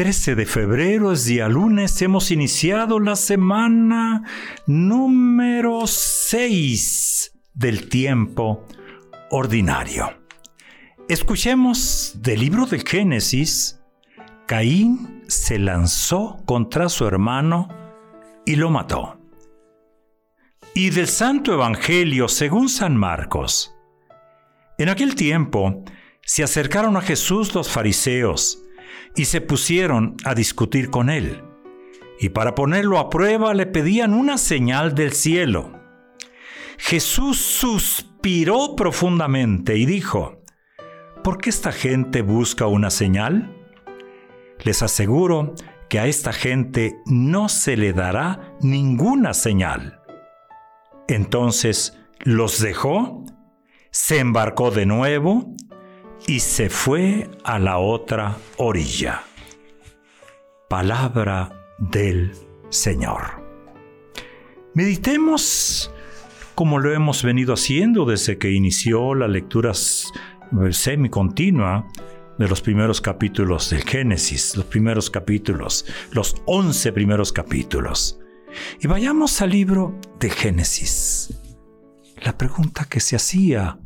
13 de febrero es día lunes, hemos iniciado la semana número 6 del tiempo ordinario. Escuchemos del libro del Génesis, Caín se lanzó contra su hermano y lo mató. Y del Santo Evangelio según San Marcos. En aquel tiempo se acercaron a Jesús los fariseos, y se pusieron a discutir con él. Y para ponerlo a prueba le pedían una señal del cielo. Jesús suspiró profundamente y dijo, ¿por qué esta gente busca una señal? Les aseguro que a esta gente no se le dará ninguna señal. Entonces los dejó, se embarcó de nuevo y se fue a la otra orilla. Palabra del Señor. Meditemos como lo hemos venido haciendo desde que inició la lectura semicontinua de los primeros capítulos del Génesis, los primeros capítulos, los once primeros capítulos. Y vayamos al libro de Génesis. La pregunta que se hacía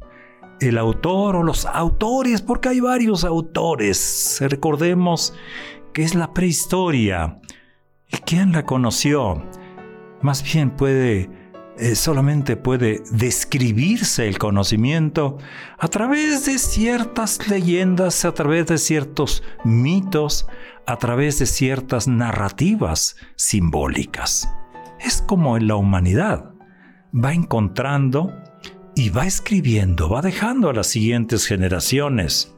el autor o los autores, porque hay varios autores. Recordemos que es la prehistoria. ¿Y quién la conoció? Más bien puede, eh, solamente puede describirse el conocimiento a través de ciertas leyendas, a través de ciertos mitos, a través de ciertas narrativas simbólicas. Es como en la humanidad. Va encontrando y va escribiendo, va dejando a las siguientes generaciones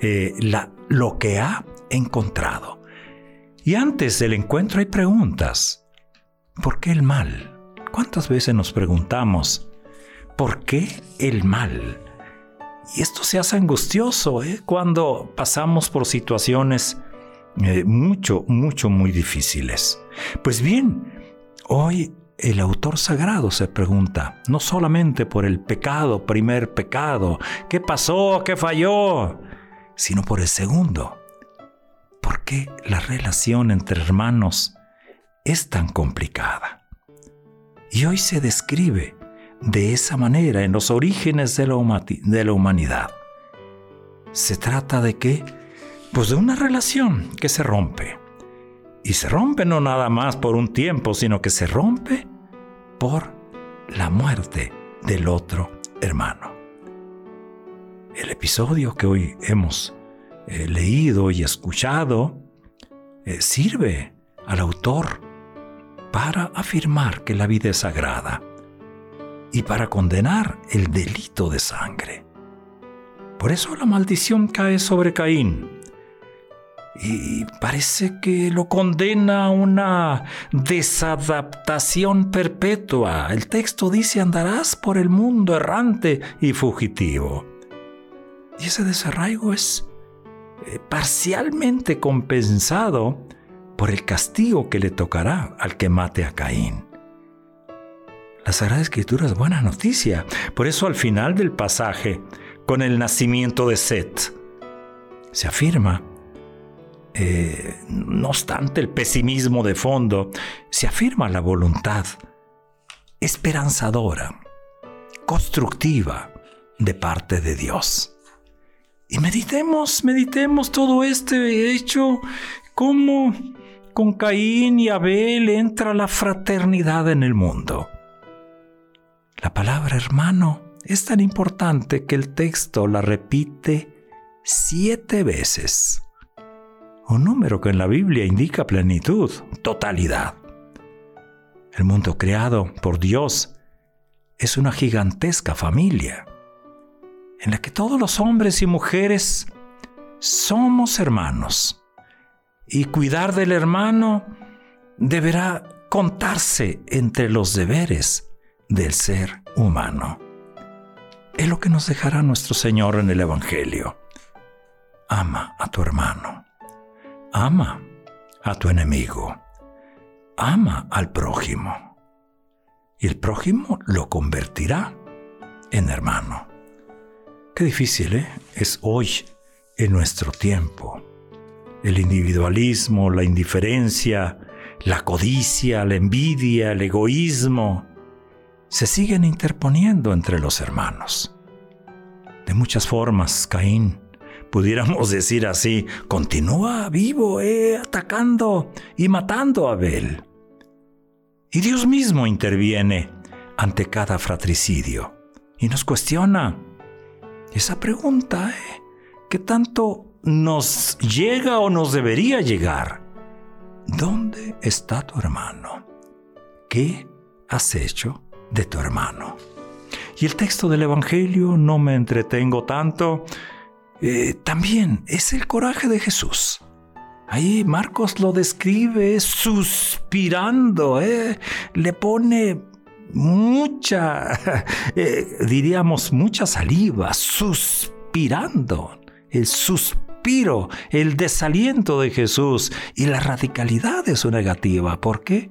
eh, la, lo que ha encontrado. Y antes del encuentro hay preguntas. ¿Por qué el mal? ¿Cuántas veces nos preguntamos, ¿por qué el mal? Y esto se hace angustioso ¿eh? cuando pasamos por situaciones eh, mucho, mucho, muy difíciles. Pues bien, hoy el autor sagrado se pregunta, no solamente por el pecado, primer pecado, ¿qué pasó? ¿Qué falló? Sino por el segundo. ¿Por qué la relación entre hermanos es tan complicada? Y hoy se describe de esa manera en los orígenes de la, de la humanidad. Se trata de qué? Pues de una relación que se rompe y se rompe no nada más por un tiempo, sino que se rompe por la muerte del otro hermano. El episodio que hoy hemos eh, leído y escuchado eh, sirve al autor para afirmar que la vida es sagrada y para condenar el delito de sangre. Por eso la maldición cae sobre Caín, y parece que lo condena a una desadaptación perpetua. El texto dice andarás por el mundo errante y fugitivo. Y ese desarraigo es eh, parcialmente compensado por el castigo que le tocará al que mate a Caín. La Sagrada Escritura es buena noticia. Por eso al final del pasaje, con el nacimiento de Set, se afirma no obstante el pesimismo de fondo, se afirma la voluntad esperanzadora, constructiva de parte de Dios. Y meditemos, meditemos todo este hecho, cómo con Caín y Abel entra la fraternidad en el mundo. La palabra hermano es tan importante que el texto la repite siete veces un número que en la Biblia indica plenitud, totalidad. El mundo creado por Dios es una gigantesca familia en la que todos los hombres y mujeres somos hermanos, y cuidar del hermano deberá contarse entre los deberes del ser humano. Es lo que nos dejará nuestro Señor en el Evangelio. Ama a tu hermano. Ama a tu enemigo. Ama al prójimo. Y el prójimo lo convertirá en hermano. Qué difícil ¿eh? es hoy, en nuestro tiempo. El individualismo, la indiferencia, la codicia, la envidia, el egoísmo, se siguen interponiendo entre los hermanos. De muchas formas, Caín, pudiéramos decir así, continúa vivo, eh, atacando y matando a Abel. Y Dios mismo interviene ante cada fratricidio y nos cuestiona esa pregunta, eh, ¿qué tanto nos llega o nos debería llegar? ¿Dónde está tu hermano? ¿Qué has hecho de tu hermano? Y el texto del Evangelio, no me entretengo tanto, eh, también es el coraje de Jesús. Ahí Marcos lo describe suspirando, eh, le pone mucha, eh, diríamos, mucha saliva, suspirando, el suspiro, el desaliento de Jesús y la radicalidad de su negativa. ¿Por qué?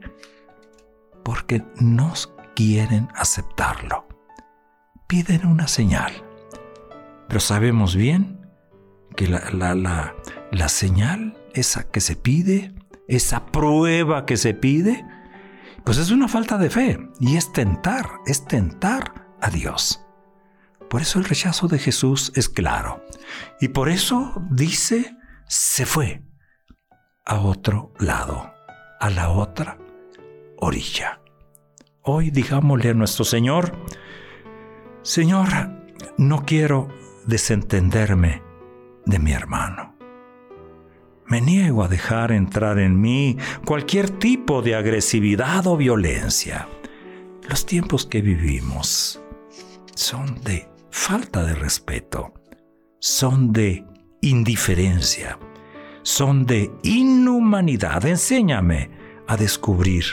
Porque no quieren aceptarlo. Piden una señal. Pero sabemos bien que la, la, la señal, esa que se pide, esa prueba que se pide, pues es una falta de fe y es tentar, es tentar a Dios. Por eso el rechazo de Jesús es claro. Y por eso dice, se fue a otro lado, a la otra orilla. Hoy digámosle a nuestro Señor, Señor, no quiero desentenderme de mi hermano. Me niego a dejar entrar en mí cualquier tipo de agresividad o violencia. Los tiempos que vivimos son de falta de respeto, son de indiferencia, son de inhumanidad. Enséñame a descubrir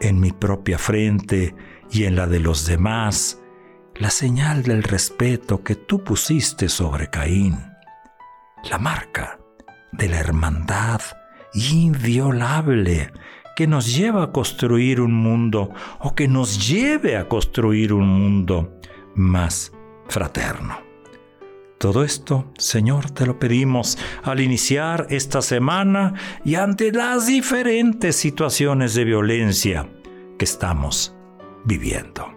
en mi propia frente y en la de los demás la señal del respeto que tú pusiste sobre Caín, la marca de la hermandad inviolable que nos lleva a construir un mundo o que nos lleve a construir un mundo más fraterno. Todo esto, Señor, te lo pedimos al iniciar esta semana y ante las diferentes situaciones de violencia que estamos viviendo.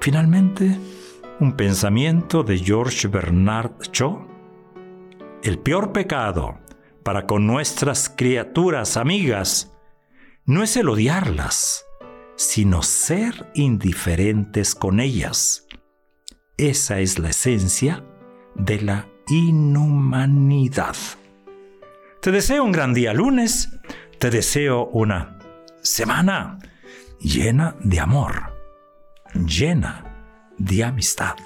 Finalmente, un pensamiento de George Bernard Shaw. El peor pecado para con nuestras criaturas amigas no es el odiarlas, sino ser indiferentes con ellas. Esa es la esencia de la inhumanidad. Te deseo un gran día lunes, te deseo una semana llena de amor, llena de amistad.